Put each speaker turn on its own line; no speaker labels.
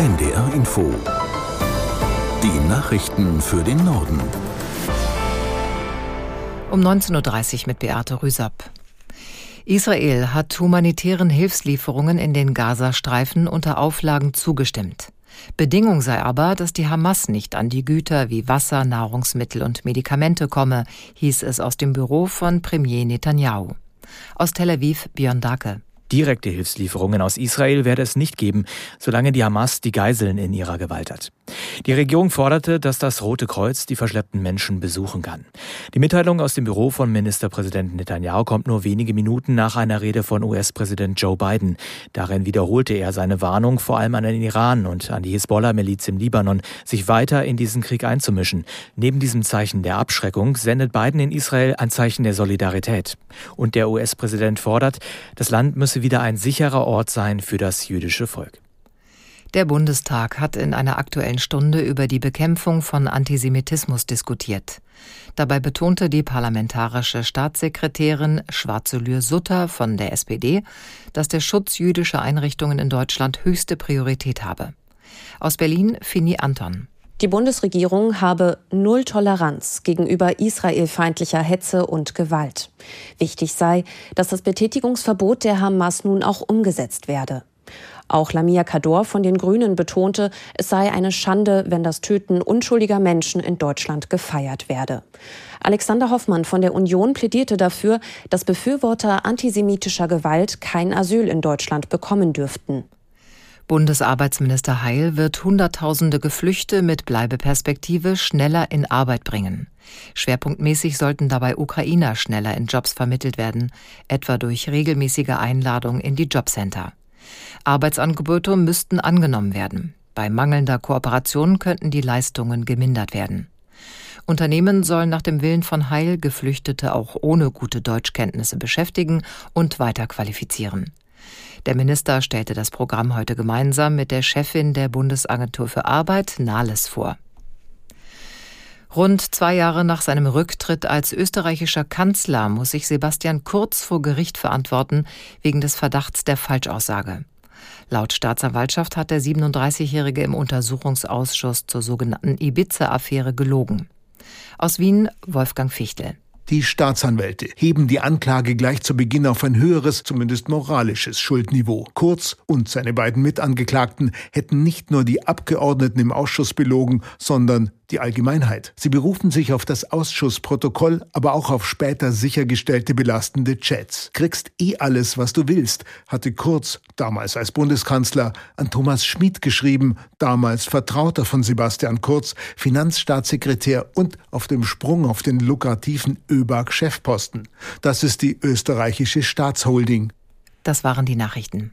NDR Info. Die Nachrichten für den Norden.
Um 19.30 Uhr mit Beate Rüsapp. Israel hat humanitären Hilfslieferungen in den Gazastreifen unter Auflagen zugestimmt. Bedingung sei aber, dass die Hamas nicht an die Güter wie Wasser, Nahrungsmittel und Medikamente komme, hieß es aus dem Büro von Premier Netanyahu. Aus Tel Aviv Björn Dake.
Direkte Hilfslieferungen aus Israel werde es nicht geben, solange die Hamas die Geiseln in ihrer Gewalt hat. Die Regierung forderte, dass das Rote Kreuz die verschleppten Menschen besuchen kann. Die Mitteilung aus dem Büro von Ministerpräsident Netanyahu kommt nur wenige Minuten nach einer Rede von US-Präsident Joe Biden. Darin wiederholte er seine Warnung vor allem an den Iran und an die Hisbollah-Miliz im Libanon, sich weiter in diesen Krieg einzumischen. Neben diesem Zeichen der Abschreckung sendet Biden in Israel ein Zeichen der Solidarität. Und der US-Präsident fordert, das Land müsse wieder ein sicherer Ort sein für das jüdische Volk.
Der Bundestag hat in einer aktuellen Stunde über die Bekämpfung von Antisemitismus diskutiert. Dabei betonte die parlamentarische Staatssekretärin Schwarzelür Sutter von der SPD, dass der Schutz jüdischer Einrichtungen in Deutschland höchste Priorität habe. Aus Berlin Fini Anton.
Die Bundesregierung habe null Toleranz gegenüber israelfeindlicher Hetze und Gewalt. Wichtig sei, dass das Betätigungsverbot der Hamas nun auch umgesetzt werde. Auch Lamia Kador von den Grünen betonte, es sei eine Schande, wenn das Töten unschuldiger Menschen in Deutschland gefeiert werde. Alexander Hoffmann von der Union plädierte dafür, dass Befürworter antisemitischer Gewalt kein Asyl in Deutschland bekommen dürften.
Bundesarbeitsminister Heil wird Hunderttausende Geflüchte mit Bleibeperspektive schneller in Arbeit bringen. Schwerpunktmäßig sollten dabei Ukrainer schneller in Jobs vermittelt werden, etwa durch regelmäßige Einladung in die Jobcenter. Arbeitsangebote müssten angenommen werden. Bei mangelnder Kooperation könnten die Leistungen gemindert werden. Unternehmen sollen nach dem Willen von Heil Geflüchtete auch ohne gute Deutschkenntnisse beschäftigen und weiterqualifizieren. Der Minister stellte das Programm heute gemeinsam mit der Chefin der Bundesagentur für Arbeit, Nahles, vor. Rund zwei Jahre nach seinem Rücktritt als österreichischer Kanzler muss sich Sebastian Kurz vor Gericht verantworten wegen des Verdachts der Falschaussage. Laut Staatsanwaltschaft hat der 37-Jährige im Untersuchungsausschuss zur sogenannten Ibiza-Affäre gelogen. Aus Wien Wolfgang Fichtel.
Die Staatsanwälte heben die Anklage gleich zu Beginn auf ein höheres, zumindest moralisches Schuldniveau. Kurz und seine beiden Mitangeklagten hätten nicht nur die Abgeordneten im Ausschuss belogen, sondern die Allgemeinheit. Sie berufen sich auf das Ausschussprotokoll, aber auch auf später sichergestellte belastende Chats. Kriegst eh alles, was du willst, hatte Kurz, damals als Bundeskanzler, an Thomas Schmid geschrieben, damals Vertrauter von Sebastian Kurz, Finanzstaatssekretär und auf dem Sprung auf den lukrativen ÖBAG-Chefposten. Das ist die österreichische Staatsholding.
Das waren die Nachrichten.